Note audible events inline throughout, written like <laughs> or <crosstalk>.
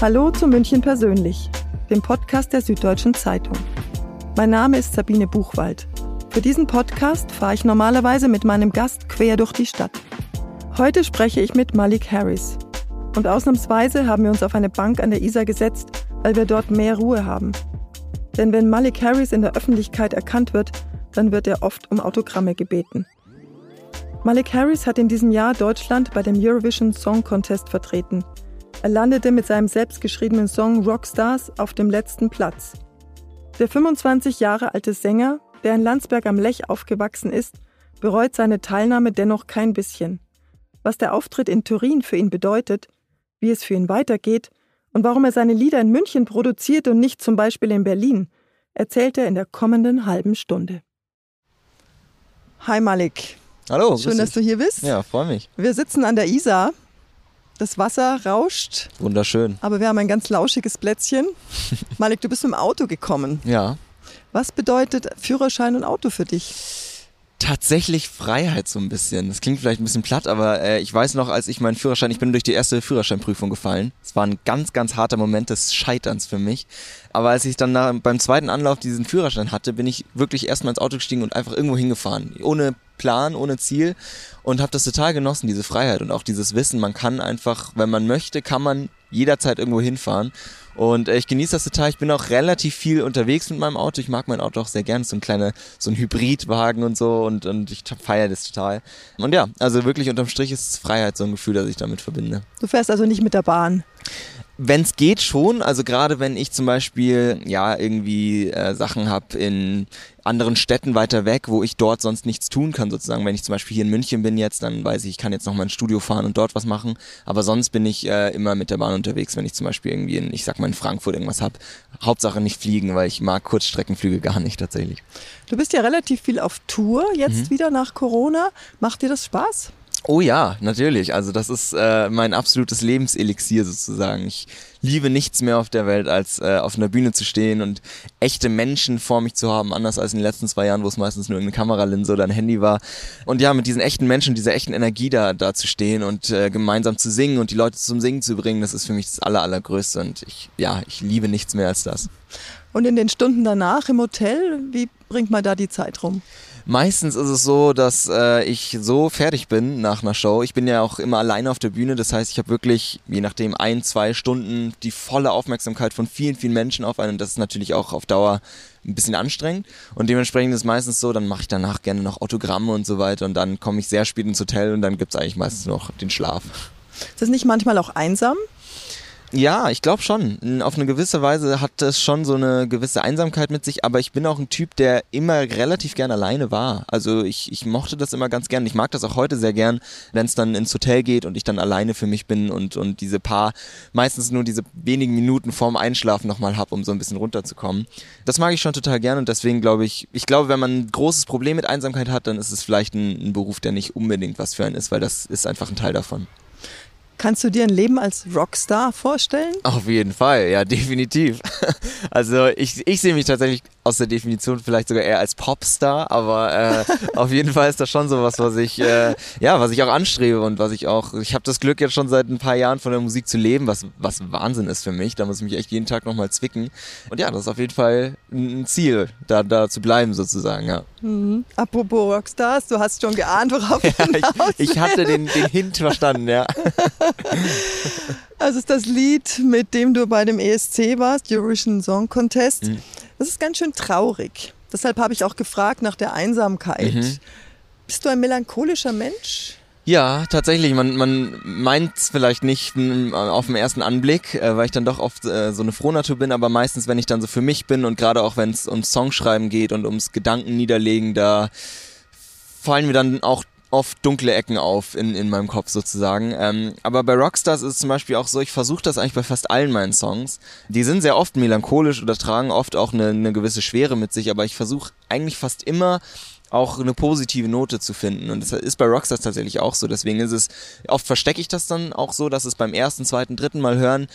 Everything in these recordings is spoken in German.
Hallo zu München persönlich, dem Podcast der Süddeutschen Zeitung. Mein Name ist Sabine Buchwald. Für diesen Podcast fahre ich normalerweise mit meinem Gast quer durch die Stadt. Heute spreche ich mit Malik Harris. Und ausnahmsweise haben wir uns auf eine Bank an der Isar gesetzt, weil wir dort mehr Ruhe haben. Denn wenn Malik Harris in der Öffentlichkeit erkannt wird, dann wird er oft um Autogramme gebeten. Malik Harris hat in diesem Jahr Deutschland bei dem Eurovision Song Contest vertreten. Er landete mit seinem selbstgeschriebenen Song Rockstars auf dem letzten Platz. Der 25 Jahre alte Sänger, der in Landsberg am Lech aufgewachsen ist, bereut seine Teilnahme dennoch kein bisschen. Was der Auftritt in Turin für ihn bedeutet, wie es für ihn weitergeht und warum er seine Lieder in München produziert und nicht zum Beispiel in Berlin, erzählt er in der kommenden halben Stunde. Hi Malik. Hallo. Schön, dass du hier bist. Ja, freue mich. Wir sitzen an der Isar das Wasser rauscht. Wunderschön. Aber wir haben ein ganz lauschiges Plätzchen. <laughs> Malik, du bist im Auto gekommen. Ja. Was bedeutet Führerschein und Auto für dich? Tatsächlich Freiheit so ein bisschen. Das klingt vielleicht ein bisschen platt, aber äh, ich weiß noch, als ich meinen Führerschein, ich bin durch die erste Führerscheinprüfung gefallen. Es war ein ganz, ganz harter Moment des Scheiterns für mich. Aber als ich dann nach, beim zweiten Anlauf diesen Führerschein hatte, bin ich wirklich erstmal ins Auto gestiegen und einfach irgendwo hingefahren. Ohne Plan, ohne Ziel und habe das total genossen, diese Freiheit und auch dieses Wissen, man kann einfach, wenn man möchte, kann man jederzeit irgendwo hinfahren. Und äh, ich genieße das total. Ich bin auch relativ viel unterwegs mit meinem Auto. Ich mag mein Auto auch sehr gern. So ein kleiner, so ein Hybridwagen und so und, und ich feiere das total. Und ja, also wirklich unterm Strich ist Freiheit so ein Gefühl, das ich damit verbinde. Du fährst also nicht mit der Bahn? Wenn es geht schon, also gerade wenn ich zum Beispiel ja irgendwie äh, Sachen habe in anderen Städten weiter weg, wo ich dort sonst nichts tun kann sozusagen. Wenn ich zum Beispiel hier in München bin jetzt, dann weiß ich, ich kann jetzt noch mal ins Studio fahren und dort was machen. Aber sonst bin ich äh, immer mit der Bahn unterwegs, wenn ich zum Beispiel irgendwie in, ich sag mal in Frankfurt irgendwas hab. Hauptsache nicht fliegen, weil ich mag Kurzstreckenflüge gar nicht tatsächlich. Du bist ja relativ viel auf Tour jetzt mhm. wieder nach Corona. Macht dir das Spaß? Oh ja, natürlich. Also das ist äh, mein absolutes Lebenselixier sozusagen. Ich liebe nichts mehr auf der Welt, als äh, auf einer Bühne zu stehen und echte Menschen vor mich zu haben, anders als in den letzten zwei Jahren, wo es meistens nur eine Kameralinse oder ein Handy war. Und ja, mit diesen echten Menschen, dieser echten Energie da, da zu stehen und äh, gemeinsam zu singen und die Leute zum Singen zu bringen, das ist für mich das Aller, Allergrößte. Und ich, ja, ich liebe nichts mehr als das. Und in den Stunden danach im Hotel, wie bringt man da die Zeit rum? Meistens ist es so, dass äh, ich so fertig bin nach einer Show. Ich bin ja auch immer alleine auf der Bühne. Das heißt, ich habe wirklich, je nachdem, ein, zwei Stunden die volle Aufmerksamkeit von vielen, vielen Menschen auf einen. Und das ist natürlich auch auf Dauer ein bisschen anstrengend. Und dementsprechend ist es meistens so, dann mache ich danach gerne noch Autogramme und so weiter. Und dann komme ich sehr spät ins Hotel und dann gibt es eigentlich meistens noch den Schlaf. Ist das nicht manchmal auch einsam? Ja, ich glaube schon. Auf eine gewisse Weise hat es schon so eine gewisse Einsamkeit mit sich, aber ich bin auch ein Typ, der immer relativ gern alleine war. Also ich, ich mochte das immer ganz gern. Ich mag das auch heute sehr gern, wenn es dann ins Hotel geht und ich dann alleine für mich bin und, und diese paar, meistens nur diese wenigen Minuten vorm Einschlafen nochmal habe, um so ein bisschen runterzukommen. Das mag ich schon total gern und deswegen glaube ich, ich glaube, wenn man ein großes Problem mit Einsamkeit hat, dann ist es vielleicht ein, ein Beruf, der nicht unbedingt was für einen ist, weil das ist einfach ein Teil davon. Kannst du dir ein Leben als Rockstar vorstellen? Auf jeden Fall, ja, <laughs> definitiv. Also ich, ich sehe mich tatsächlich aus der Definition vielleicht sogar eher als Popstar, aber äh, auf jeden Fall ist das schon so was, was ich, äh, ja, was ich auch anstrebe und was ich auch, ich habe das Glück jetzt schon seit ein paar Jahren von der Musik zu leben, was, was Wahnsinn ist für mich. Da muss ich mich echt jeden Tag nochmal zwicken. Und ja, das ist auf jeden Fall ein Ziel, da, da zu bleiben sozusagen, ja. Mhm. Apropos Rockstars, du hast schon geahnt, worauf <laughs> ja, ich, ich hatte den, den Hint verstanden, ja. <laughs> Also ist das Lied, mit dem du bei dem ESC warst, Eurovision Song Contest. Mhm. Das ist ganz schön traurig. Deshalb habe ich auch gefragt nach der Einsamkeit. Mhm. Bist du ein melancholischer Mensch? Ja, tatsächlich. Man, man meint es vielleicht nicht auf den ersten Anblick, äh, weil ich dann doch oft äh, so eine Frohnatur bin, aber meistens, wenn ich dann so für mich bin und gerade auch wenn es ums Songschreiben geht und ums Gedanken niederlegen, da fallen mir dann auch oft dunkle Ecken auf in, in meinem Kopf sozusagen. Ähm, aber bei Rockstars ist es zum Beispiel auch so, ich versuche das eigentlich bei fast allen meinen Songs. Die sind sehr oft melancholisch oder tragen oft auch eine, eine gewisse Schwere mit sich, aber ich versuche eigentlich fast immer auch eine positive Note zu finden. Und das ist bei Rockstars tatsächlich auch so. Deswegen ist es, oft verstecke ich das dann auch so, dass es beim ersten, zweiten, dritten Mal hören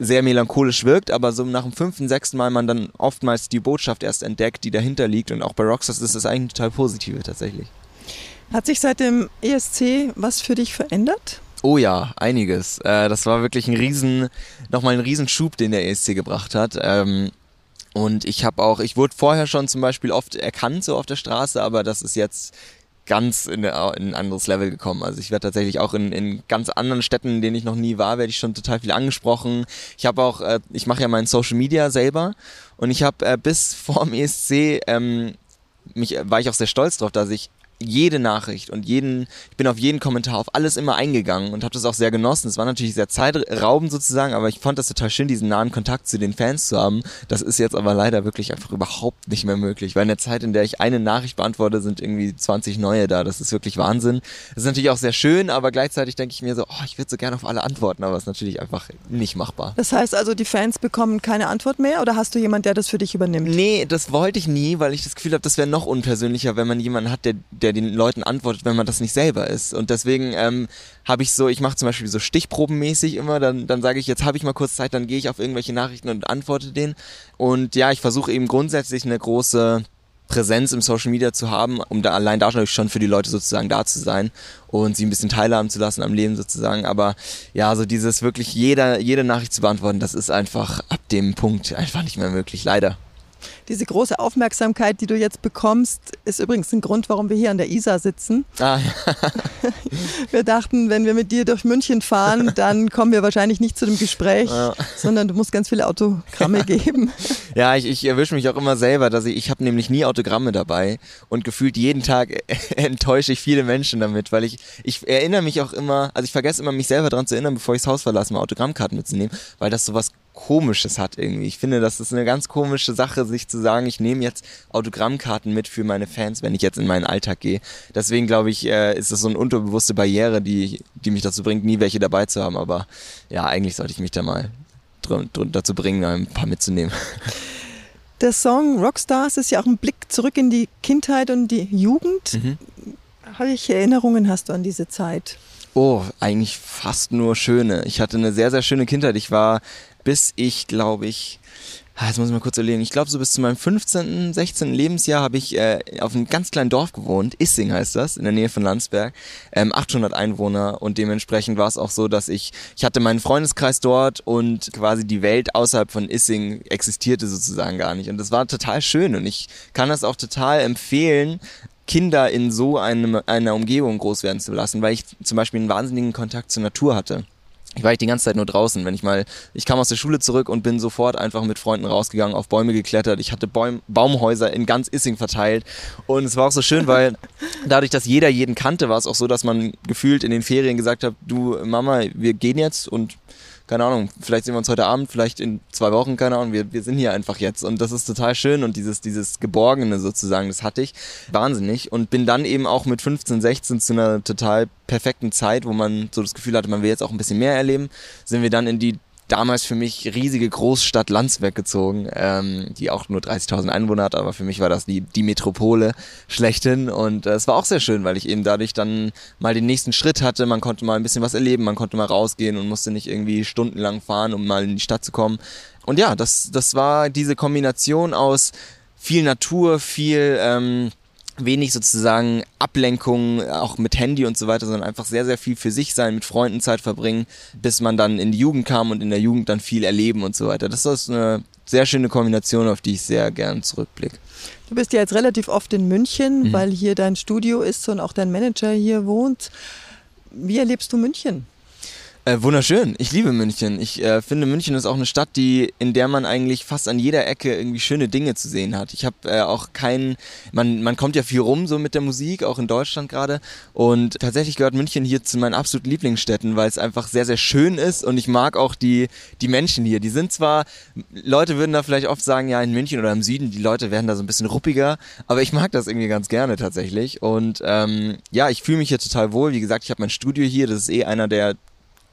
sehr melancholisch wirkt, aber so nach dem fünften, sechsten Mal man dann oftmals die Botschaft erst entdeckt, die dahinter liegt. Und auch bei Rockstars ist das eigentlich total positive tatsächlich. Hat sich seit dem ESC was für dich verändert? Oh ja, einiges. Äh, das war wirklich ein riesen, nochmal ein riesen Schub, den der ESC gebracht hat. Ähm, und ich habe auch, ich wurde vorher schon zum Beispiel oft erkannt so auf der Straße, aber das ist jetzt ganz in, in ein anderes Level gekommen. Also ich werde tatsächlich auch in, in ganz anderen Städten, in denen ich noch nie war, werde ich schon total viel angesprochen. Ich habe auch, äh, ich mache ja mein Social Media selber und ich habe äh, bis <laughs> vorm ESC ähm, mich, war ich auch sehr stolz drauf, dass ich jede Nachricht und jeden, ich bin auf jeden Kommentar, auf alles immer eingegangen und habe das auch sehr genossen. Es war natürlich sehr zeitraubend sozusagen, aber ich fand das total schön, diesen nahen Kontakt zu den Fans zu haben. Das ist jetzt aber leider wirklich einfach überhaupt nicht mehr möglich, weil in der Zeit, in der ich eine Nachricht beantworte, sind irgendwie 20 neue da. Das ist wirklich Wahnsinn. Das ist natürlich auch sehr schön, aber gleichzeitig denke ich mir so, oh, ich würde so gerne auf alle antworten, aber es ist natürlich einfach nicht machbar. Das heißt also, die Fans bekommen keine Antwort mehr oder hast du jemanden, der das für dich übernimmt? Nee, das wollte ich nie, weil ich das Gefühl habe, das wäre noch unpersönlicher, wenn man jemanden hat, der, der der den Leuten antwortet, wenn man das nicht selber ist. Und deswegen ähm, habe ich so, ich mache zum Beispiel so stichprobenmäßig immer, dann, dann sage ich, jetzt habe ich mal kurz Zeit, dann gehe ich auf irgendwelche Nachrichten und antworte denen. Und ja, ich versuche eben grundsätzlich eine große Präsenz im Social Media zu haben, um da allein da schon für die Leute sozusagen da zu sein und sie ein bisschen teilhaben zu lassen am Leben sozusagen. Aber ja, so dieses wirklich jeder, jede Nachricht zu beantworten, das ist einfach ab dem Punkt einfach nicht mehr möglich, leider. Diese große Aufmerksamkeit, die du jetzt bekommst, ist übrigens ein Grund, warum wir hier an der Isar sitzen. Ah, ja. <laughs> wir dachten, wenn wir mit dir durch München fahren, dann kommen wir wahrscheinlich nicht zu dem Gespräch, ja. sondern du musst ganz viele Autogramme <laughs> geben. Ja, ich, ich erwische mich auch immer selber, dass ich, ich habe nämlich nie Autogramme dabei und gefühlt jeden Tag <laughs> enttäusche ich viele Menschen damit, weil ich, ich erinnere mich auch immer, also ich vergesse immer mich selber daran zu erinnern, bevor ich das Haus verlasse, mal Autogrammkarten mitzunehmen, weil das sowas Komisches hat irgendwie. Ich finde, das ist eine ganz komische Sache, sich zu sagen, ich nehme jetzt Autogrammkarten mit für meine Fans, wenn ich jetzt in meinen Alltag gehe. Deswegen glaube ich, äh, ist das so eine unterbewusste Barriere, die, die mich dazu bringt, nie welche dabei zu haben. Aber ja, eigentlich sollte ich mich da mal dazu bringen, ein paar mitzunehmen. <laughs> Der Song Rockstars ist ja auch ein Blick zurück in die Kindheit und die Jugend. Mhm. Welche Erinnerungen hast du an diese Zeit? Oh, eigentlich fast nur schöne. Ich hatte eine sehr, sehr schöne Kindheit. Ich war bis ich, glaube ich, Jetzt muss ich mal kurz überlegen. Ich glaube, so bis zu meinem 15., 16. Lebensjahr habe ich äh, auf einem ganz kleinen Dorf gewohnt. Issing heißt das, in der Nähe von Landsberg. Ähm, 800 Einwohner und dementsprechend war es auch so, dass ich, ich hatte meinen Freundeskreis dort und quasi die Welt außerhalb von Issing existierte sozusagen gar nicht. Und das war total schön und ich kann das auch total empfehlen, Kinder in so einem, einer Umgebung groß werden zu lassen, weil ich zum Beispiel einen wahnsinnigen Kontakt zur Natur hatte ich war ich die ganze Zeit nur draußen. Wenn ich mal, ich kam aus der Schule zurück und bin sofort einfach mit Freunden rausgegangen, auf Bäume geklettert. Ich hatte Bäum, Baumhäuser in ganz Issing verteilt. Und es war auch so schön, weil dadurch, dass jeder jeden kannte, war es auch so, dass man gefühlt in den Ferien gesagt hat, du Mama, wir gehen jetzt und keine Ahnung, vielleicht sehen wir uns heute Abend, vielleicht in zwei Wochen, keine Ahnung, wir, wir sind hier einfach jetzt. Und das ist total schön und dieses, dieses Geborgene sozusagen, das hatte ich wahnsinnig und bin dann eben auch mit 15, 16 zu einer total perfekten Zeit, wo man so das Gefühl hatte, man will jetzt auch ein bisschen mehr erleben, sind wir dann in die damals für mich riesige Großstadt Landsberg gezogen, ähm, die auch nur 30.000 Einwohner hat, aber für mich war das die, die Metropole schlechthin und äh, es war auch sehr schön, weil ich eben dadurch dann mal den nächsten Schritt hatte, man konnte mal ein bisschen was erleben, man konnte mal rausgehen und musste nicht irgendwie stundenlang fahren, um mal in die Stadt zu kommen. Und ja, das, das war diese Kombination aus viel Natur, viel ähm, wenig sozusagen Ablenkung, auch mit Handy und so weiter, sondern einfach sehr, sehr viel für sich sein, mit Freunden Zeit verbringen, bis man dann in die Jugend kam und in der Jugend dann viel erleben und so weiter. Das ist eine sehr schöne Kombination, auf die ich sehr gern zurückblicke. Du bist ja jetzt relativ oft in München, mhm. weil hier dein Studio ist und auch dein Manager hier wohnt. Wie erlebst du München? Äh, wunderschön. Ich liebe München. Ich äh, finde, München ist auch eine Stadt, die, in der man eigentlich fast an jeder Ecke irgendwie schöne Dinge zu sehen hat. Ich habe äh, auch keinen, man, man kommt ja viel rum so mit der Musik, auch in Deutschland gerade. Und tatsächlich gehört München hier zu meinen absoluten Lieblingsstädten, weil es einfach sehr, sehr schön ist und ich mag auch die, die Menschen hier. Die sind zwar, Leute würden da vielleicht oft sagen, ja, in München oder im Süden, die Leute werden da so ein bisschen ruppiger, aber ich mag das irgendwie ganz gerne tatsächlich. Und ähm, ja, ich fühle mich hier total wohl. Wie gesagt, ich habe mein Studio hier, das ist eh einer der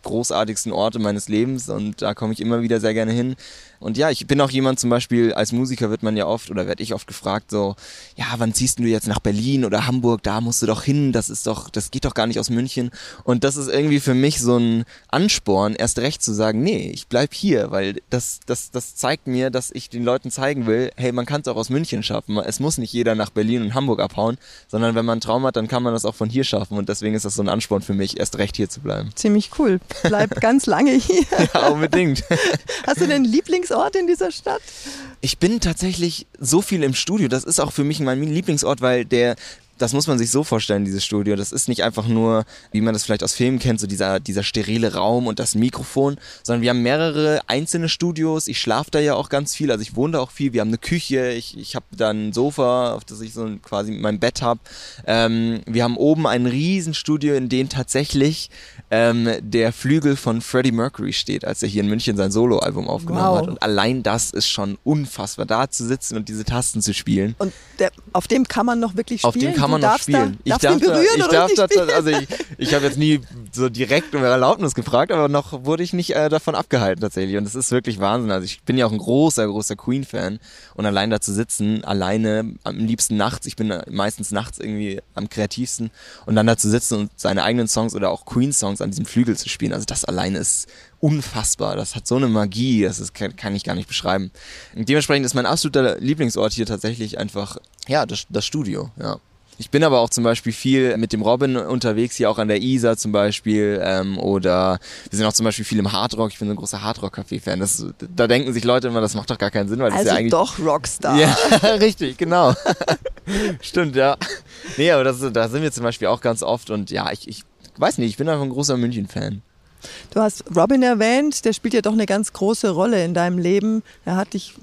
großartigsten Orte meines Lebens und da komme ich immer wieder sehr gerne hin. Und ja, ich bin auch jemand zum Beispiel, als Musiker wird man ja oft oder werde ich oft gefragt, so, ja, wann ziehst du jetzt nach Berlin oder Hamburg, da musst du doch hin, das ist doch, das geht doch gar nicht aus München. Und das ist irgendwie für mich so ein Ansporn, erst recht zu sagen, nee, ich bleib hier, weil das, das, das zeigt mir, dass ich den Leuten zeigen will, hey, man kann es auch aus München schaffen. Es muss nicht jeder nach Berlin und Hamburg abhauen, sondern wenn man einen Traum hat, dann kann man das auch von hier schaffen. Und deswegen ist das so ein Ansporn für mich, erst recht hier zu bleiben. Ziemlich cool. Bleib <laughs> ganz lange hier. ja, unbedingt. Hast du den <laughs> Lieblingsort in dieser Stadt? Ich bin tatsächlich so viel im Studio. Das ist auch für mich mein Lieblingsort, weil der das muss man sich so vorstellen, dieses Studio. Das ist nicht einfach nur, wie man das vielleicht aus Filmen kennt, so dieser, dieser sterile Raum und das Mikrofon, sondern wir haben mehrere einzelne Studios. Ich schlafe da ja auch ganz viel, also ich wohne da auch viel. Wir haben eine Küche, ich, ich habe da ein Sofa, auf das ich so quasi mein Bett habe. Ähm, wir haben oben ein Riesenstudio, in dem tatsächlich ähm, der Flügel von Freddie Mercury steht, als er hier in München sein Soloalbum aufgenommen wow. hat. Und allein das ist schon unfassbar, da zu sitzen und diese Tasten zu spielen. Und der, auf dem kann man noch wirklich spielen? Kann man noch spielen. Da, ich darf, da, ich darf da, also ich, ich habe jetzt nie so direkt um Erlaubnis gefragt, aber noch wurde ich nicht äh, davon abgehalten tatsächlich. Und das ist wirklich Wahnsinn. Also ich bin ja auch ein großer, großer Queen-Fan und allein da zu sitzen, alleine am liebsten nachts, ich bin meistens nachts irgendwie am kreativsten und dann da zu sitzen und seine eigenen Songs oder auch Queen-Songs an diesem Flügel zu spielen, also das alleine ist unfassbar. Das hat so eine Magie, das ist, kann, kann ich gar nicht beschreiben. Und dementsprechend ist mein absoluter Lieblingsort hier tatsächlich einfach, ja, das, das Studio, ja. Ich bin aber auch zum Beispiel viel mit dem Robin unterwegs, hier auch an der Isar zum Beispiel. Ähm, oder wir sind auch zum Beispiel viel im Hardrock. Ich bin so ein großer Hardrock-Café-Fan. Da denken sich Leute immer, das macht doch gar keinen Sinn, weil das also ja eigentlich. doch Rockstar. Ja, <laughs> richtig, genau. <laughs> Stimmt, ja. Nee, aber das, da sind wir zum Beispiel auch ganz oft und ja, ich, ich weiß nicht, ich bin einfach ein großer München-Fan. Du hast Robin erwähnt, der spielt ja doch eine ganz große Rolle in deinem Leben. Er hat dich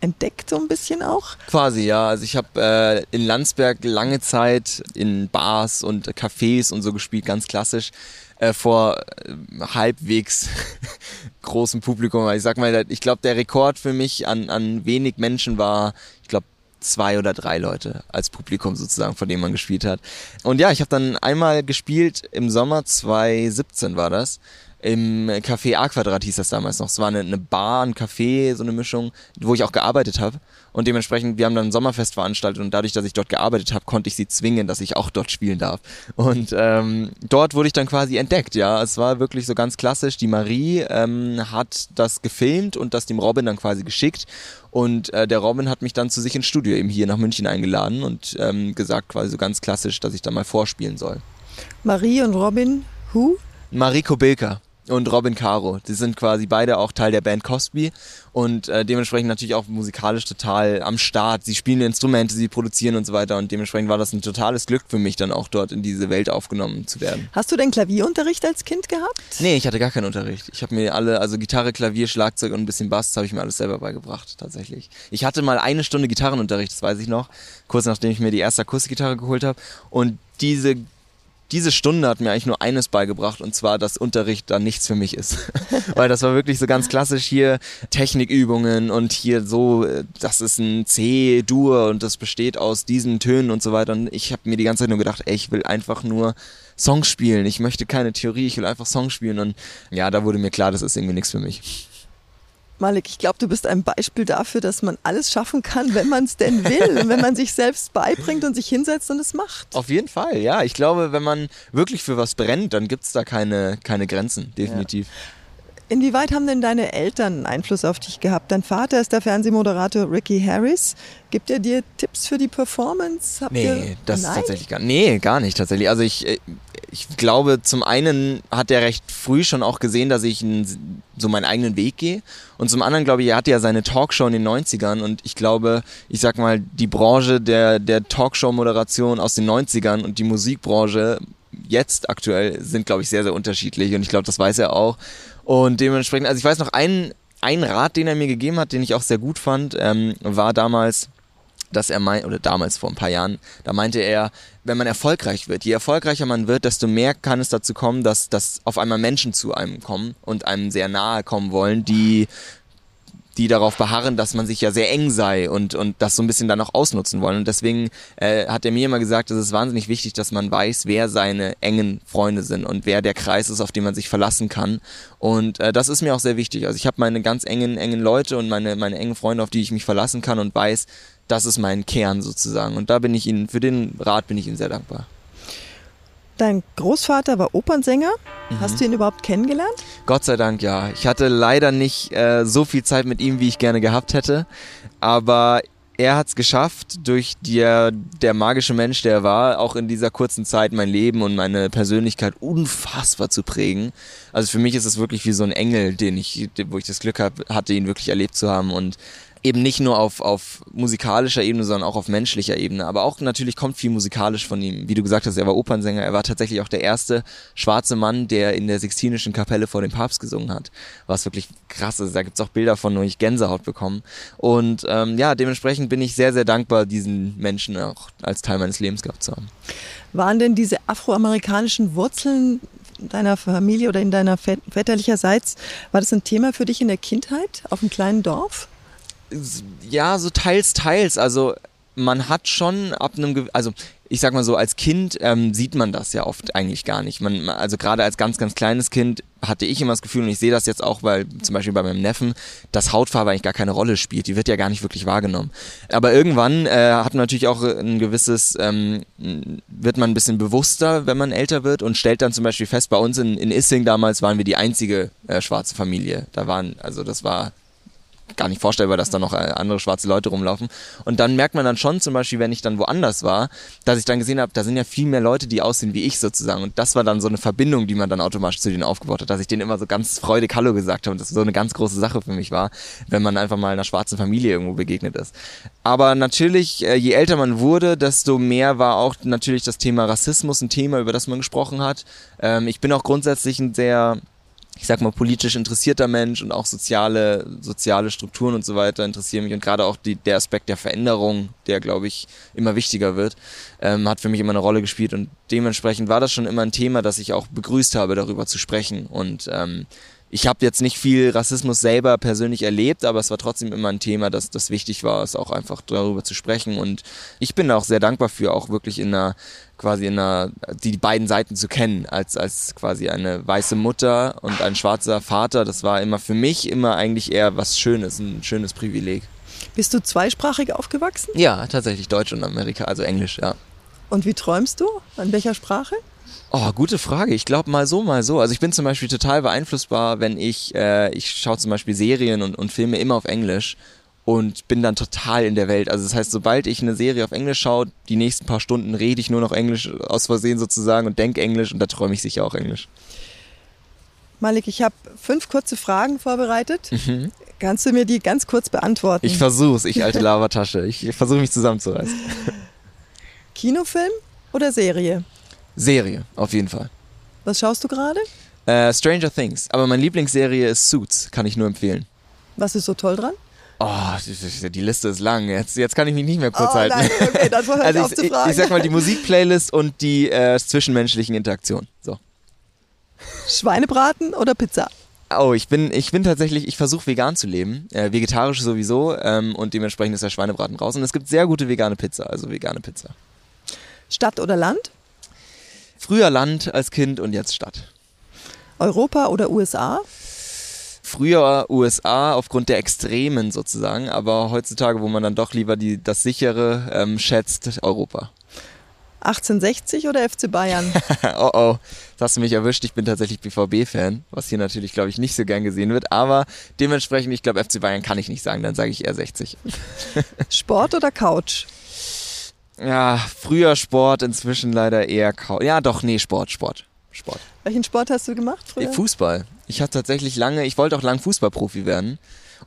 entdeckt so ein bisschen auch? Quasi, ja. Also ich habe äh, in Landsberg lange Zeit in Bars und Cafés und so gespielt, ganz klassisch. Äh, vor äh, halbwegs <laughs> großem Publikum. Ich sag mal, ich glaube, der Rekord für mich an, an wenig Menschen war, ich glaube, zwei oder drei Leute als Publikum sozusagen, von dem man gespielt hat. Und ja, ich habe dann einmal gespielt im Sommer 2017 war das im Café A Quadrat hieß das damals noch. Es war eine, eine Bar, ein Café, so eine Mischung, wo ich auch gearbeitet habe. Und dementsprechend, wir haben dann ein Sommerfest veranstaltet und dadurch, dass ich dort gearbeitet habe, konnte ich sie zwingen, dass ich auch dort spielen darf. Und ähm, dort wurde ich dann quasi entdeckt, ja. Es war wirklich so ganz klassisch. Die Marie ähm, hat das gefilmt und das dem Robin dann quasi geschickt. Und äh, der Robin hat mich dann zu sich ins Studio eben hier nach München eingeladen und ähm, gesagt quasi so ganz klassisch, dass ich da mal vorspielen soll. Marie und Robin, who? Marie Kobilka und Robin Caro. Die sind quasi beide auch Teil der Band Cosby und äh, dementsprechend natürlich auch musikalisch total am Start. Sie spielen Instrumente, sie produzieren und so weiter und dementsprechend war das ein totales Glück für mich, dann auch dort in diese Welt aufgenommen zu werden. Hast du denn Klavierunterricht als Kind gehabt? Nee, ich hatte gar keinen Unterricht. Ich habe mir alle, also Gitarre, Klavier, Schlagzeug und ein bisschen Bass, habe ich mir alles selber beigebracht, tatsächlich. Ich hatte mal eine Stunde Gitarrenunterricht, das weiß ich noch, kurz nachdem ich mir die erste Akustikgitarre geholt habe und diese diese Stunde hat mir eigentlich nur eines beigebracht und zwar, dass Unterricht da nichts für mich ist. <laughs> Weil das war wirklich so ganz klassisch hier Technikübungen und hier so, das ist ein C-Dur und das besteht aus diesen Tönen und so weiter. Und ich habe mir die ganze Zeit nur gedacht, ey, ich will einfach nur Songs spielen. Ich möchte keine Theorie, ich will einfach Songs spielen. Und ja, da wurde mir klar, das ist irgendwie nichts für mich. Malik, ich glaube, du bist ein Beispiel dafür, dass man alles schaffen kann, wenn man es denn will und wenn man sich selbst beibringt und sich hinsetzt und es macht. Auf jeden Fall, ja. Ich glaube, wenn man wirklich für was brennt, dann gibt es da keine, keine Grenzen, definitiv. Ja. Inwieweit haben denn deine Eltern Einfluss auf dich gehabt? Dein Vater ist der Fernsehmoderator Ricky Harris. Gibt er dir Tipps für die Performance? Habt nee, das Nein? tatsächlich gar Nee, gar nicht tatsächlich. Also ich, äh, ich glaube, zum einen hat er recht früh schon auch gesehen, dass ich so meinen eigenen Weg gehe. Und zum anderen, glaube ich, er hatte ja seine Talkshow in den 90ern und ich glaube, ich sag mal, die Branche der, der Talkshow-Moderation aus den 90ern und die Musikbranche jetzt aktuell sind, glaube ich, sehr, sehr unterschiedlich und ich glaube, das weiß er auch. Und dementsprechend, also ich weiß noch, ein, ein Rat, den er mir gegeben hat, den ich auch sehr gut fand, ähm, war damals, dass er meint, oder damals vor ein paar Jahren, da meinte er, wenn man erfolgreich wird, je erfolgreicher man wird, desto mehr kann es dazu kommen, dass, dass auf einmal Menschen zu einem kommen und einem sehr nahe kommen wollen, die die darauf beharren, dass man sich ja sehr eng sei und, und das so ein bisschen dann auch ausnutzen wollen. Und deswegen äh, hat er mir immer gesagt, es ist wahnsinnig wichtig, dass man weiß, wer seine engen Freunde sind und wer der Kreis ist, auf den man sich verlassen kann. Und äh, das ist mir auch sehr wichtig. Also ich habe meine ganz engen, engen Leute und meine, meine engen Freunde, auf die ich mich verlassen kann und weiß, das ist mein Kern sozusagen. Und da bin ich Ihnen, für den Rat bin ich Ihnen sehr dankbar. Dein Großvater war Opernsänger. Mhm. Hast du ihn überhaupt kennengelernt? Gott sei Dank ja. Ich hatte leider nicht äh, so viel Zeit mit ihm, wie ich gerne gehabt hätte. Aber er hat es geschafft, durch die, der magische Mensch, der er war, auch in dieser kurzen Zeit mein Leben und meine Persönlichkeit unfassbar zu prägen. Also für mich ist es wirklich wie so ein Engel, den ich, wo ich das Glück hab, hatte, ihn wirklich erlebt zu haben und eben nicht nur auf, auf musikalischer Ebene, sondern auch auf menschlicher Ebene. Aber auch natürlich kommt viel musikalisch von ihm. Wie du gesagt hast, er war Opernsänger. Er war tatsächlich auch der erste schwarze Mann, der in der Sixtinischen Kapelle vor dem Papst gesungen hat. Was wirklich krass ist. Da gibt's auch Bilder von, wo ich Gänsehaut bekommen. Und ähm, ja, dementsprechend bin ich sehr, sehr dankbar, diesen Menschen auch als Teil meines Lebens gehabt zu haben. Waren denn diese afroamerikanischen Wurzeln deiner Familie oder in deiner väterlicherseits, war das ein Thema für dich in der Kindheit auf einem kleinen Dorf? Ja, so teils, teils. Also man hat schon ab einem, also ich sag mal so, als Kind ähm, sieht man das ja oft eigentlich gar nicht. Man, also gerade als ganz, ganz kleines Kind hatte ich immer das Gefühl, und ich sehe das jetzt auch, weil zum Beispiel bei meinem Neffen, dass Hautfarbe eigentlich gar keine Rolle spielt. Die wird ja gar nicht wirklich wahrgenommen. Aber irgendwann äh, hat man natürlich auch ein gewisses, ähm, wird man ein bisschen bewusster, wenn man älter wird und stellt dann zum Beispiel fest, bei uns in, in Issing damals waren wir die einzige äh, schwarze Familie. Da waren, also das war gar nicht vorstellbar, dass da noch äh, andere schwarze Leute rumlaufen. Und dann merkt man dann schon zum Beispiel, wenn ich dann woanders war, dass ich dann gesehen habe, da sind ja viel mehr Leute, die aussehen wie ich sozusagen. Und das war dann so eine Verbindung, die man dann automatisch zu denen aufgebaut hat, dass ich denen immer so ganz freudig Hallo gesagt habe und das so eine ganz große Sache für mich war, wenn man einfach mal einer schwarzen Familie irgendwo begegnet ist. Aber natürlich, äh, je älter man wurde, desto mehr war auch natürlich das Thema Rassismus ein Thema, über das man gesprochen hat. Ähm, ich bin auch grundsätzlich ein sehr ich sag mal, politisch interessierter Mensch und auch soziale, soziale Strukturen und so weiter interessieren mich. Und gerade auch die, der Aspekt der Veränderung, der, glaube ich, immer wichtiger wird, ähm, hat für mich immer eine Rolle gespielt. Und dementsprechend war das schon immer ein Thema, das ich auch begrüßt habe, darüber zu sprechen. Und ähm, ich habe jetzt nicht viel Rassismus selber persönlich erlebt, aber es war trotzdem immer ein Thema, das, das wichtig war, es auch einfach darüber zu sprechen. Und ich bin auch sehr dankbar für, auch wirklich in einer, quasi in einer, die beiden Seiten zu kennen, als, als quasi eine weiße Mutter und ein schwarzer Vater. Das war immer für mich immer eigentlich eher was Schönes, ein schönes Privileg. Bist du zweisprachig aufgewachsen? Ja, tatsächlich Deutsch und Amerika, also Englisch, ja. Und wie träumst du? An welcher Sprache? Oh, gute Frage. Ich glaube mal so, mal so. Also ich bin zum Beispiel total beeinflussbar, wenn ich, äh, ich schaue zum Beispiel Serien und, und Filme immer auf Englisch und bin dann total in der Welt. Also das heißt, sobald ich eine Serie auf Englisch schaue, die nächsten paar Stunden rede ich nur noch Englisch aus Versehen sozusagen und denke Englisch und da träume ich sicher auch Englisch. Malik, ich habe fünf kurze Fragen vorbereitet. Mhm. Kannst du mir die ganz kurz beantworten? Ich versuch's, ich alte <laughs> Lavatasche. Ich versuche mich zusammenzureißen. Kinofilm oder Serie? Serie, auf jeden Fall. Was schaust du gerade? Äh, Stranger Things. Aber meine Lieblingsserie ist Suits, kann ich nur empfehlen. Was ist so toll dran? Oh, die, Liste ist lang. Jetzt, jetzt kann ich mich nicht mehr kurz oh, halten. Nein, okay, dann <laughs> also ich, ich, ich, sag mal die <laughs> Musikplaylist und die äh, zwischenmenschlichen Interaktionen. So. Schweinebraten oder Pizza? Oh, ich bin, ich bin tatsächlich, ich versuche vegan zu leben, äh, vegetarisch sowieso ähm, und dementsprechend ist der Schweinebraten raus. Und es gibt sehr gute vegane Pizza, also vegane Pizza. Stadt oder Land? Früher Land als Kind und jetzt Stadt. Europa oder USA? Früher USA aufgrund der Extremen sozusagen, aber heutzutage, wo man dann doch lieber die, das sichere ähm, schätzt, Europa. 1860 oder FC Bayern? <laughs> oh oh, das hast du mich erwischt. Ich bin tatsächlich BVB-Fan, was hier natürlich, glaube ich, nicht so gern gesehen wird. Aber dementsprechend, ich glaube, FC Bayern kann ich nicht sagen, dann sage ich eher 60. <laughs> Sport oder Couch? Ja, früher Sport, inzwischen leider eher kaum. Ja, doch, nee, Sport, Sport, Sport. Welchen Sport hast du gemacht früher? Fußball. Ich hatte tatsächlich lange, ich wollte auch lang Fußballprofi werden.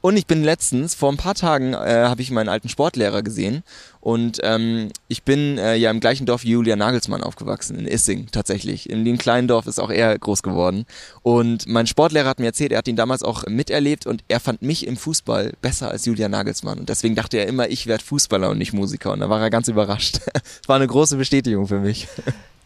Und ich bin letztens, vor ein paar Tagen, äh, habe ich meinen alten Sportlehrer gesehen. Und ähm, ich bin äh, ja im gleichen Dorf wie Julia Nagelsmann aufgewachsen, in Issing tatsächlich. In dem kleinen Dorf ist auch er groß geworden. Und mein Sportlehrer hat mir erzählt, er hat ihn damals auch miterlebt und er fand mich im Fußball besser als Julia Nagelsmann. Und deswegen dachte er immer, ich werde Fußballer und nicht Musiker. Und da war er ganz überrascht. <laughs> War eine große Bestätigung für mich.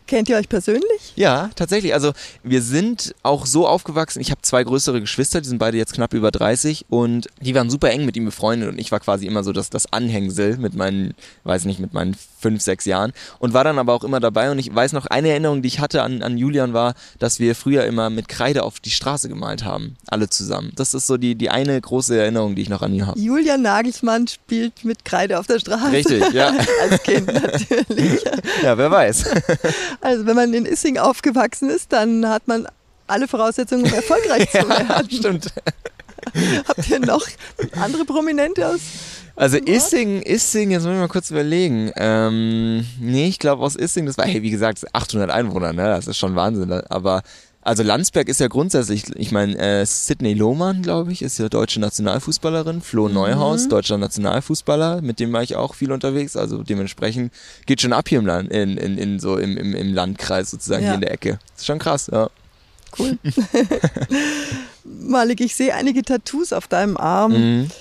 Kennt ihr euch persönlich? Ja, tatsächlich. Also wir sind auch so aufgewachsen. Ich habe zwei größere Geschwister, die sind beide jetzt knapp über 30 und die waren super eng mit ihm befreundet und ich war quasi immer so das, das Anhängsel mit meinen, weiß nicht, mit meinen fünf, sechs Jahren und war dann aber auch immer dabei und ich weiß noch, eine Erinnerung, die ich hatte an, an Julian war, dass wir früher immer mit Kreide auf die Straße gemalt haben. Alle zusammen. Das ist so die, die eine große Erinnerung, die ich noch an ihn habe. Julian Nagelsmann spielt mit Kreide auf der Straße. Richtig, ja. <laughs> Als Kind natürlich. Ja, wer weiß. <laughs> Also wenn man in Issing aufgewachsen ist, dann hat man alle Voraussetzungen, um erfolgreich zu <laughs> werden. ja, stimmt. <laughs> Habt ihr noch andere Prominente aus? Also Issing, Issing, jetzt muss ich mal kurz überlegen. Ähm, nee, ich glaube aus Issing, das war, hey, wie gesagt, 800 Einwohner, ne? Das ist schon Wahnsinn. Aber also Landsberg ist ja grundsätzlich, ich meine, äh, Sidney Lohmann, glaube ich, ist ja deutsche Nationalfußballerin. Flo Neuhaus, deutscher Nationalfußballer, mit dem war ich auch viel unterwegs. Also dementsprechend geht schon ab hier im Land, in, in, in so im, im, im Landkreis sozusagen Ja. hier in der Ecke. ist schon krass, ja. Cool. <laughs> <laughs> Malik, ich sehe einige Tattoos auf deinem Arm. Mhm.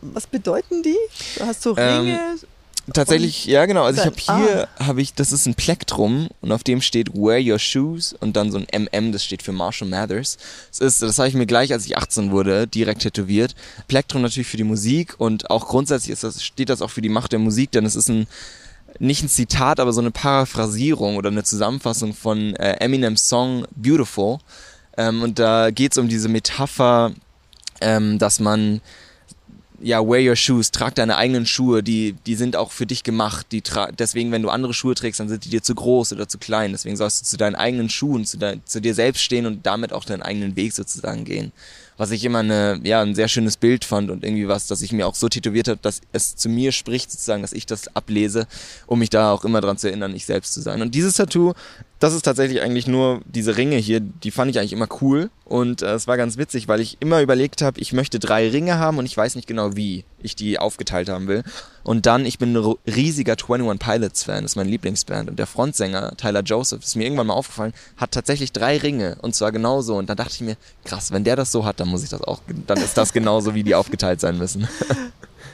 Was bedeuten die? Du hast Ähm, Ringe. Tatsächlich, ja genau. Also ich habe hier, habe ich, das ist ein Plektrum und auf dem steht Wear Your Shoes und dann so ein MM, das steht für Marshall Mathers. Das ist, das habe ich mir gleich, als ich 18 wurde, direkt tätowiert. Plektrum natürlich für die Musik und auch grundsätzlich ist das, steht das auch für die Macht der Musik, denn es ist ein nicht ein Zitat, aber so eine Paraphrasierung oder eine Zusammenfassung von äh, Eminems Song Beautiful. Ähm, und da geht es um diese Metapher, ähm, dass man ja, wear your shoes, trag deine eigenen Schuhe, die, die sind auch für dich gemacht. Die deswegen, wenn du andere Schuhe trägst, dann sind die dir zu groß oder zu klein. Deswegen sollst du zu deinen eigenen Schuhen, zu, dein, zu dir selbst stehen und damit auch deinen eigenen Weg sozusagen gehen. Was ich immer eine, ja, ein sehr schönes Bild fand und irgendwie was, dass ich mir auch so tätowiert habe, dass es zu mir spricht, sozusagen, dass ich das ablese, um mich da auch immer dran zu erinnern, ich selbst zu sein. Und dieses Tattoo, das ist tatsächlich eigentlich nur diese Ringe hier, die fand ich eigentlich immer cool und äh, es war ganz witzig, weil ich immer überlegt habe, ich möchte drei Ringe haben und ich weiß nicht genau, wie ich die aufgeteilt haben will. Und dann, ich bin ein riesiger 21 Pilots Fan, das ist meine Lieblingsband und der Frontsänger Tyler Joseph, ist mir irgendwann mal aufgefallen, hat tatsächlich drei Ringe und zwar genauso und dann dachte ich mir, krass, wenn der das so hat, dann muss ich das auch, dann ist das genauso, wie die aufgeteilt sein müssen.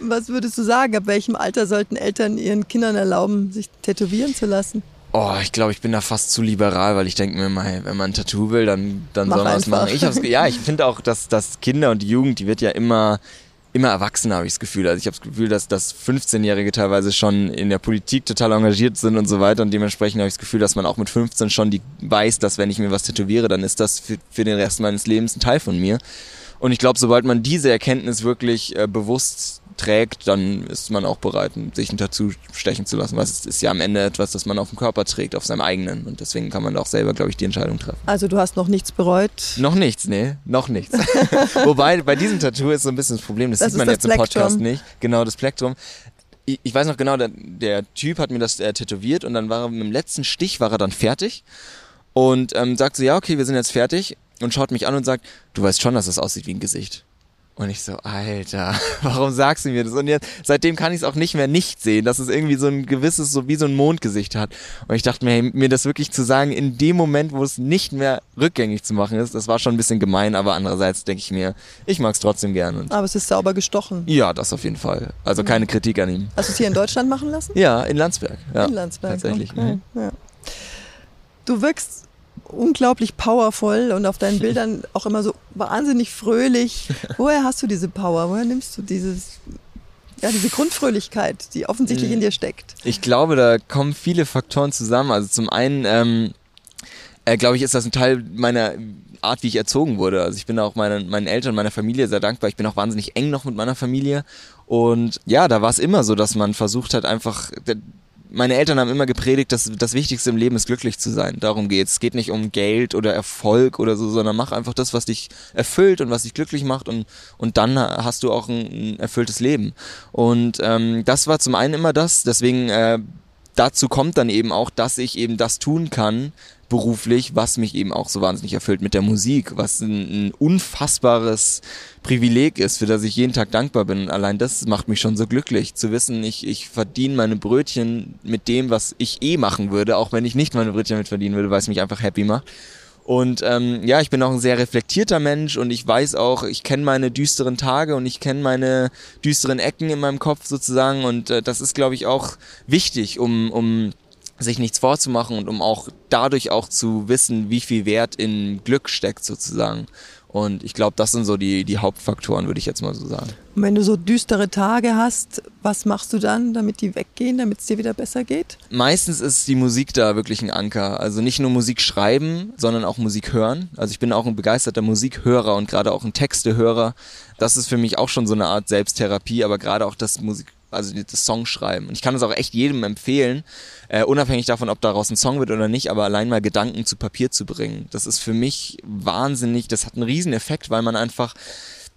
Was würdest du sagen? Ab welchem Alter sollten Eltern ihren Kindern erlauben, sich tätowieren zu lassen? Oh, ich glaube, ich bin da fast zu liberal, weil ich denke mir immer, hey, wenn man ein Tattoo will, dann, dann Mach soll man es machen. Ich hab's, ja, ich finde auch, dass, dass Kinder und die Jugend, die wird ja immer, immer erwachsener, habe ich das Gefühl. Also ich habe das Gefühl, dass, dass 15-Jährige teilweise schon in der Politik total engagiert sind und so weiter. Und dementsprechend habe ich das Gefühl, dass man auch mit 15 schon die weiß, dass wenn ich mir was tätowiere, dann ist das für, für den Rest meines Lebens ein Teil von mir. Und ich glaube, sobald man diese Erkenntnis wirklich äh, bewusst trägt, dann ist man auch bereit, sich ein Tattoo stechen zu lassen. Weil es ist ja am Ende etwas, das man auf dem Körper trägt, auf seinem eigenen. Und deswegen kann man da auch selber, glaube ich, die Entscheidung treffen. Also du hast noch nichts bereut. Noch nichts, nee, noch nichts. <laughs> <laughs> Wobei, bei diesem Tattoo ist so ein bisschen das Problem, das, Das sieht man jetzt im Podcast Plektrum. nicht. Genau, das Plektrum. Ich, ich weiß noch genau, der, der Typ hat mir das äh, tätowiert und dann war er mit dem letzten Stich war er dann fertig und ähm, sagt so, ja, okay, wir sind jetzt fertig und schaut mich an und sagt, du weißt schon, dass das aussieht wie ein Gesicht. Und ich so, Alter, <laughs> warum sagst du mir das? Und jetzt, seitdem kann ich es auch nicht mehr nicht sehen, dass es irgendwie so ein gewisses, so wie so ein Mondgesicht hat. Und ich dachte mir, hey, mir das wirklich zu sagen, in dem Moment, wo es nicht mehr rückgängig zu machen ist, das war schon ein bisschen gemein, aber andererseits denke ich mir, ich mag es trotzdem gern. Und Aber es ist sauber gestochen. ja, das auf jeden Fall. Also keine Kritik an ihm. Hast du es hier in Deutschland machen lassen? Ja, in Landsberg. Ja, in Landsberg. Tatsächlich. Okay. Mhm. Ja. Du wirkst unglaublich powervoll und auf deinen <laughs> Bildern auch immer so wahnsinnig fröhlich. <laughs> Woher hast du diese Power? Woher nimmst du dieses, ja, diese Grundfröhlichkeit, die offensichtlich Mhm. in dir steckt? Ich glaube, da kommen viele Faktoren zusammen. Also zum einen, ähm, äh, glaube ich, ist das ein Teil meiner Art, wie ich erzogen wurde. Also ich bin auch meinen, meinen Eltern, meiner Familie sehr dankbar. Ich bin auch wahnsinnig eng noch mit meiner Familie. Und ja, da war es immer so, dass man versucht hat, einfach. Meine Eltern haben immer gepredigt, dass das Wichtigste im Leben ist, glücklich zu sein. Darum geht's. Es geht nicht um Geld oder Erfolg oder so, sondern mach einfach das, was dich erfüllt und was dich glücklich macht und, und dann hast du auch ein, ein erfülltes Leben. Und ähm, das war zum einen immer das, deswegen äh, dazu kommt dann eben auch, dass ich eben das tun kann, beruflich, was mich eben auch so wahnsinnig erfüllt mit der Musik, was ein, ein unfassbares Privileg ist, für das ich jeden Tag dankbar bin. Allein das macht mich schon so glücklich, zu wissen, ich, ich verdiene meine Brötchen mit dem, was ich eh machen würde, auch wenn ich nicht meine Brötchen mit verdienen würde, weil es mich einfach happy macht. Und ähm, ja, ich bin auch ein sehr reflektierter Mensch und ich weiß auch, ich kenne meine düsteren Tage und ich kenne meine düsteren Ecken in meinem Kopf sozusagen und äh, das ist, glaube ich, auch wichtig, um, um sich nichts vorzumachen und um auch dadurch auch zu wissen, wie viel Wert in Glück steckt sozusagen. Und ich glaube, das sind so die, die Hauptfaktoren, würde ich jetzt mal so sagen. Und wenn du so düstere Tage hast, was machst du dann, damit die weggehen, damit es dir wieder besser geht? Meistens ist die Musik da wirklich ein Anker. Also nicht nur Musik schreiben, sondern auch Musik hören. Also ich bin auch ein begeisterter Musikhörer und gerade auch ein Textehörer. Das ist für mich auch schon so eine Art Selbsttherapie, aber gerade auch das Musik also das Song schreiben. Und ich kann es auch echt jedem empfehlen, äh, unabhängig davon, ob daraus ein Song wird oder nicht, aber allein mal Gedanken zu Papier zu bringen. Das ist für mich wahnsinnig, das hat einen riesen Effekt, weil man einfach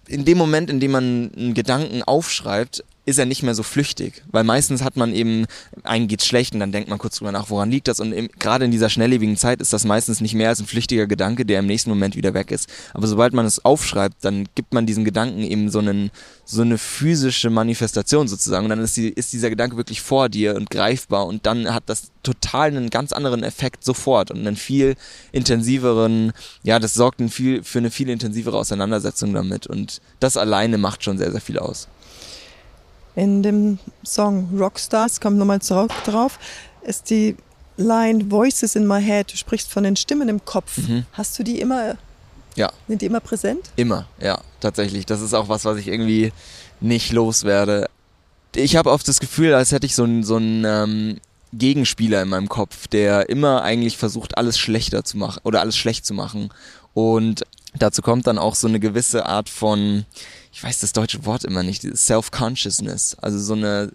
in dem Moment, in dem man einen Gedanken aufschreibt, ist er nicht mehr so flüchtig, weil meistens hat man eben, einen geht's schlecht und dann denkt man kurz drüber nach, woran liegt das und im, gerade in dieser schnelllebigen Zeit ist das meistens nicht mehr als ein flüchtiger Gedanke, der im nächsten Moment wieder weg ist. Aber sobald man es aufschreibt, dann gibt man diesen Gedanken eben so einen, so eine physische Manifestation sozusagen und dann ist, die, ist dieser Gedanke wirklich vor dir und greifbar und dann hat das total einen ganz anderen Effekt sofort und einen viel intensiveren, ja, das sorgt ein viel, für eine viel intensivere Auseinandersetzung damit und das alleine macht schon sehr, sehr viel aus. In dem Song Rockstars, kommt nochmal zurück drauf, ist die Line Voices in my head. Du sprichst von den Stimmen im Kopf. Mhm. Hast du die immer? Ja. Sind die immer präsent? Immer, ja, tatsächlich. Das ist auch was, was ich irgendwie nicht loswerde. Ich habe oft das Gefühl, als hätte ich so einen so ähm, Gegenspieler in meinem Kopf, der immer eigentlich versucht, alles schlechter zu machen oder alles schlecht zu machen. Und dazu kommt dann auch so eine gewisse Art von, ich weiß das deutsche Wort immer nicht, Self-Consciousness, also so eine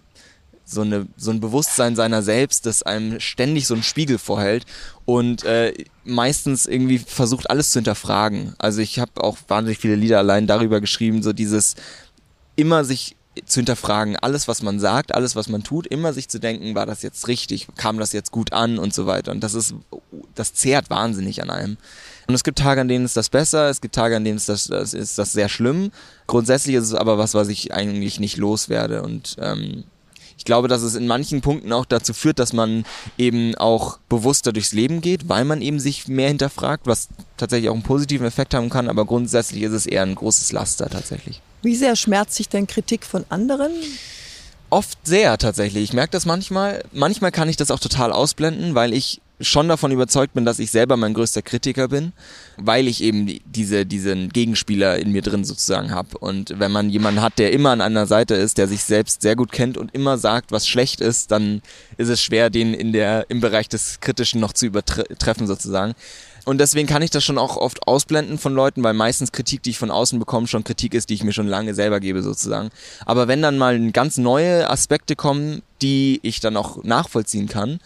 so, eine, so ein Bewusstsein seiner selbst, das einem ständig so einen Spiegel vorhält und äh, meistens irgendwie versucht, alles zu hinterfragen. Also ich habe auch wahnsinnig viele Lieder allein darüber geschrieben, so dieses immer sich zu hinterfragen, alles, was man sagt, alles, was man tut, immer sich zu denken, war das jetzt richtig, kam das jetzt gut an und so weiter. Und das ist, das zehrt wahnsinnig an einem. Und es gibt Tage, an denen ist das besser, es gibt Tage, an denen ist das, das ist das sehr schlimm. Grundsätzlich ist es aber was, was ich eigentlich nicht loswerde. Und ähm, ich glaube, dass es in manchen Punkten auch dazu führt, dass man eben auch bewusster durchs Leben geht, weil man eben sich mehr hinterfragt, was tatsächlich auch einen positiven Effekt haben kann. Aber grundsätzlich ist es eher ein großes Laster tatsächlich. Wie sehr schmerzt sich denn Kritik von anderen? Oft sehr tatsächlich. Ich merke das manchmal. Manchmal kann ich das auch total ausblenden, weil ich schon davon überzeugt bin, dass ich selber mein größter Kritiker bin, weil ich eben diese, diesen Gegenspieler in mir drin sozusagen habe. Und wenn man jemanden hat, der immer an einer Seite ist, der sich selbst sehr gut kennt und immer sagt, was schlecht ist, dann ist es schwer, den in der, im Bereich des Kritischen noch zu übertreffen sozusagen. Und deswegen kann ich das schon auch oft ausblenden von Leuten, weil meistens Kritik, die ich von außen bekomme, schon Kritik ist, die ich mir schon lange selber gebe sozusagen. Aber wenn dann mal ganz neue Aspekte kommen, die ich dann auch nachvollziehen kann,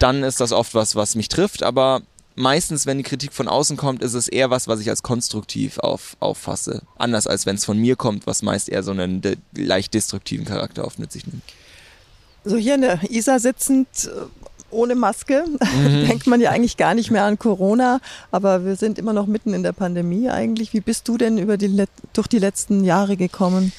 dann ist das oft was, was mich trifft. Aber meistens, wenn die Kritik von außen kommt, ist es eher was, was ich als konstruktiv auf, auffasse. Anders als wenn es von mir kommt, was meist eher so einen de leicht destruktiven Charakter auf mit sich nimmt. So hier in der Isar sitzend ohne Maske. <laughs> Mhm. Denkt man ja eigentlich gar nicht mehr an Corona, aber wir sind immer noch mitten in der Pandemie eigentlich. Wie bist du denn über die durch die letzten Jahre gekommen?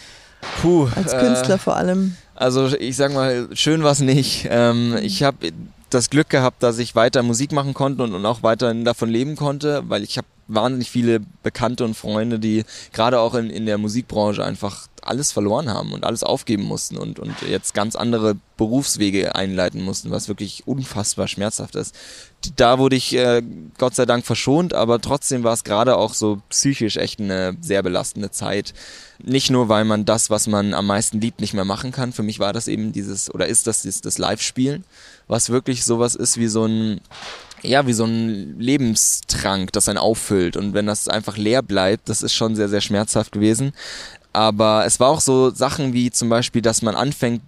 Puh, Als Künstler äh, vor allem. Also ich sag mal, schön war es nicht. Ähm, ich habe das Glück gehabt, dass ich weiter Musik machen konnte und, und auch weiterhin davon leben konnte, weil ich habe wahnsinnig viele Bekannte und Freunde, die gerade auch in, in der Musikbranche einfach alles verloren haben und alles aufgeben mussten und, und jetzt ganz andere Berufswege einleiten mussten, was wirklich unfassbar schmerzhaft ist. Da wurde ich äh, Gott sei Dank verschont, aber trotzdem war es gerade auch so psychisch echt eine sehr belastende Zeit. Nicht nur, weil man das, was man am meisten liebt, nicht mehr machen kann. Für mich war das eben dieses, oder ist das das, das Live-Spielen, was wirklich sowas ist wie so ein ja, wie so ein Lebenstrank, das einen auffüllt. Und wenn das einfach leer bleibt, das ist schon sehr, sehr schmerzhaft gewesen. Aber es war auch so Sachen wie zum Beispiel, dass man anfängt,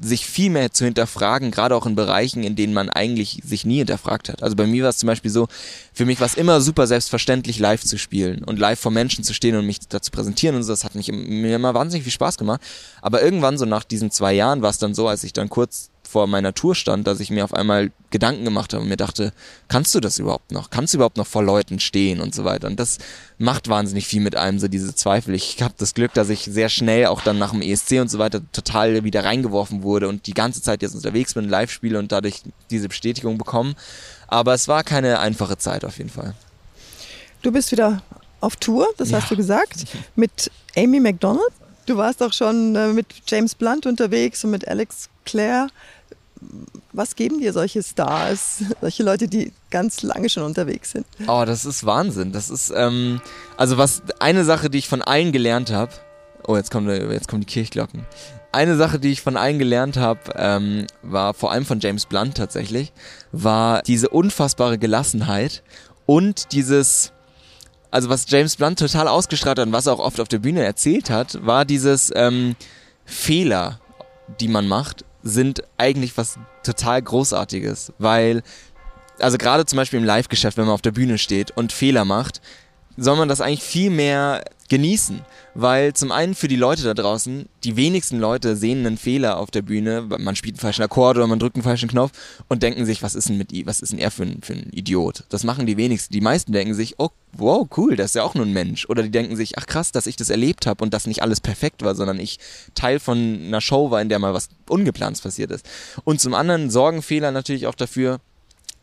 sich viel mehr zu hinterfragen, gerade auch in Bereichen, in denen man eigentlich sich nie hinterfragt hat. Also bei mir war es zum Beispiel so, für mich war es immer super selbstverständlich, live zu spielen und live vor Menschen zu stehen und mich da zu präsentieren und so. Das hat mich, mir immer wahnsinnig viel Spaß gemacht. Aber irgendwann so nach diesen zwei Jahren war es dann so, als ich dann kurz vor meiner Tour stand, dass ich mir auf einmal Gedanken gemacht habe und mir dachte, kannst du das überhaupt noch? Kannst du überhaupt noch vor Leuten stehen und so weiter? Und das macht wahnsinnig viel mit einem, so diese Zweifel. Ich habe das Glück, dass ich sehr schnell auch dann nach dem ESC und so weiter total wieder reingeworfen wurde und die ganze Zeit jetzt unterwegs bin, live spiele und dadurch diese Bestätigung bekommen. Aber es war keine einfache Zeit auf jeden Fall. Du bist wieder auf Tour, das ja. hast du gesagt, mit Amy McDonald. Du warst auch schon äh, mit James Blunt unterwegs und mit Alex Clare Was geben dir solche Stars, solche Leute, die ganz lange schon unterwegs sind? Oh, das ist Wahnsinn. Das ist, ähm, also was, eine Sache, die ich von allen gelernt habe, oh, jetzt kommen, jetzt kommen die Kirchglocken. Eine Sache, die ich von allen gelernt habe, ähm, war vor allem von James Blunt tatsächlich, war diese unfassbare Gelassenheit und dieses, also was James Blunt total ausgestrahlt hat und was er auch oft auf der Bühne erzählt hat, war dieses ähm, Fehler, die man macht, sind eigentlich was total Großartiges, weil, also gerade zum Beispiel im Live-Geschäft, wenn man auf der Bühne steht und Fehler macht, soll man das eigentlich viel mehr genießen, weil zum einen für die Leute da draußen, die wenigsten Leute sehen einen Fehler auf der Bühne, man spielt einen falschen Akkord oder man drückt einen falschen Knopf und denken sich, was ist denn mit was ist denn er für ein, für ein Idiot? Das machen die wenigsten. Die meisten denken sich, oh, wow, cool, das ist ja auch nur ein Mensch. Oder die denken sich, ach krass, dass ich das erlebt habe und dass nicht alles perfekt war, sondern ich Teil von einer Show war, in der mal was Ungeplants passiert ist. Und zum anderen sorgen Fehler natürlich auch dafür,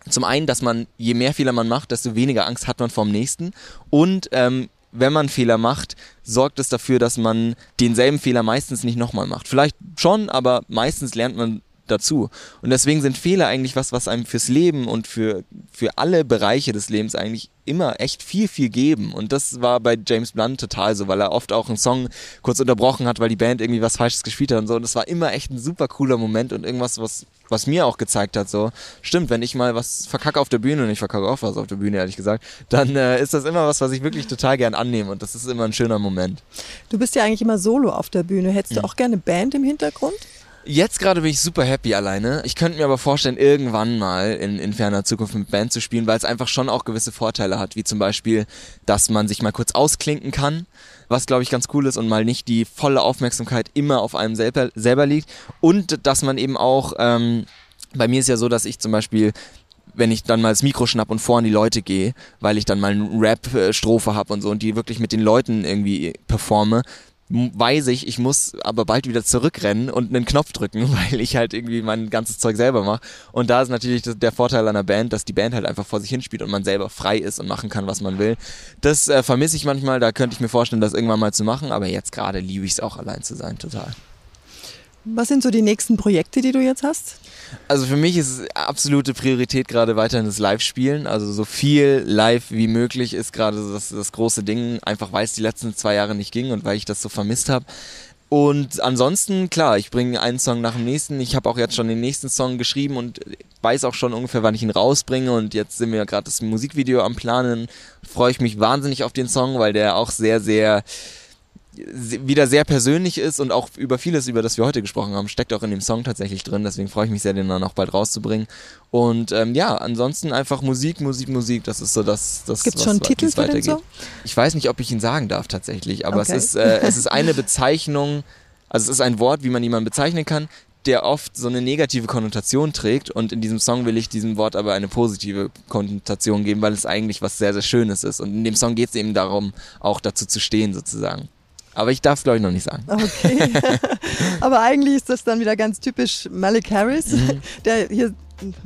zum einen, dass man, je mehr Fehler man macht, desto weniger Angst hat man vom nächsten. Und ähm, wenn man Fehler macht, sorgt es dafür, dass man denselben Fehler meistens nicht nochmal macht. Vielleicht schon, aber meistens lernt man dazu. Und deswegen sind Fehler eigentlich was, was einem fürs Leben und für, für alle Bereiche des Lebens eigentlich immer echt viel, viel geben. Und das war bei James Blunt total so, weil er oft auch einen Song kurz unterbrochen hat, weil die Band irgendwie was Falsches gespielt hat und so. Und das war immer echt ein super cooler Moment und irgendwas, was, was mir auch gezeigt hat, so, stimmt, wenn ich mal was verkacke auf der Bühne, und ich verkacke auch was auf der Bühne, ehrlich gesagt, dann äh, ist das immer was, was ich wirklich total gern annehme und das ist immer ein schöner Moment. Du bist ja eigentlich immer solo auf der Bühne. Hättest du mhm. auch gerne Band im Hintergrund? Jetzt gerade bin ich super happy alleine. Ich könnte mir aber vorstellen, irgendwann mal in, in ferner Zukunft mit Band zu spielen, weil es einfach schon auch gewisse Vorteile hat, wie zum Beispiel, dass man sich mal kurz ausklinken kann, was glaube ich ganz cool ist und mal nicht die volle Aufmerksamkeit immer auf einem selber, selber liegt und dass man eben auch, ähm, bei mir ist ja so, dass ich zum Beispiel wenn ich dann mal das Mikro schnapp und vor an die Leute gehe, weil ich dann mal eine Rap-Strophe habe und so und die wirklich mit den Leuten irgendwie performe, weiß ich, ich muss aber bald wieder zurückrennen und einen Knopf drücken, <laughs> weil ich halt irgendwie mein ganzes Zeug selber mache. Und da ist natürlich der Vorteil einer Band, dass die Band halt einfach vor sich hinspielt und man selber frei ist und machen kann, was man will. Das äh, vermisse ich manchmal, da könnte ich mir vorstellen, das irgendwann mal zu machen, aber jetzt gerade liebe ich es auch allein zu sein, total. Was sind so die nächsten Projekte, die du jetzt hast? Also für mich ist absolute Priorität gerade weiterhin das Live-Spielen. Also so viel live wie möglich ist gerade das, das große Ding, einfach weil es die letzten zwei Jahre nicht ging und weil ich das so vermisst habe. Und ansonsten, klar, ich bringe einen Song nach dem nächsten. Ich habe auch jetzt schon den nächsten Song geschrieben und weiß auch schon ungefähr, wann ich ihn rausbringe. Und jetzt sind wir gerade das Musikvideo am Planen. Freue ich mich wahnsinnig auf den Song, weil der auch sehr, sehr wieder sehr persönlich ist und auch über vieles, über das wir heute gesprochen haben, steckt auch in dem Song tatsächlich drin. Deswegen freue ich mich sehr, den dann auch bald rauszubringen. Und ähm, ja, ansonsten einfach Musik, Musik, Musik. Das ist so das, das Gibt es schon einen Titel für den Song? Ich weiß nicht, ob ich ihn sagen darf tatsächlich, aber okay. es ist äh, es ist eine Bezeichnung. Also es ist ein Wort, wie man jemanden bezeichnen kann, der oft so eine negative Konnotation trägt und in diesem Song will ich diesem Wort aber eine positive Konnotation geben, weil es eigentlich was sehr, sehr Schönes ist. Und in dem Song geht es eben darum, auch dazu zu stehen sozusagen. Aber ich darf es, glaube ich, noch nicht sagen. Okay. <laughs> Aber eigentlich ist das dann wieder ganz typisch Malik Harris, mhm. der hier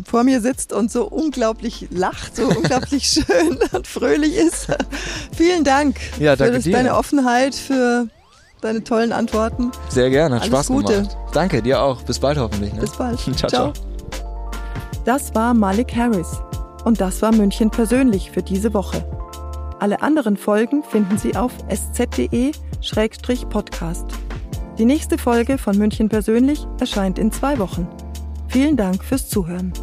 vor mir sitzt und so unglaublich lacht, so unglaublich <laughs> schön und fröhlich ist. Vielen Dank ja, für das, deine Offenheit, für deine tollen Antworten. Sehr gerne, hat Alles Spaß Gute. gemacht. Danke, dir auch. Bis bald hoffentlich. Ne? Bis bald. <laughs> ciao, ciao. Das war Malik Harris. Und das war München persönlich für diese Woche. Alle anderen Folgen finden Sie auf sz.de-podcast. Die nächste Folge von München persönlich erscheint in zwei Wochen. Vielen Dank fürs Zuhören.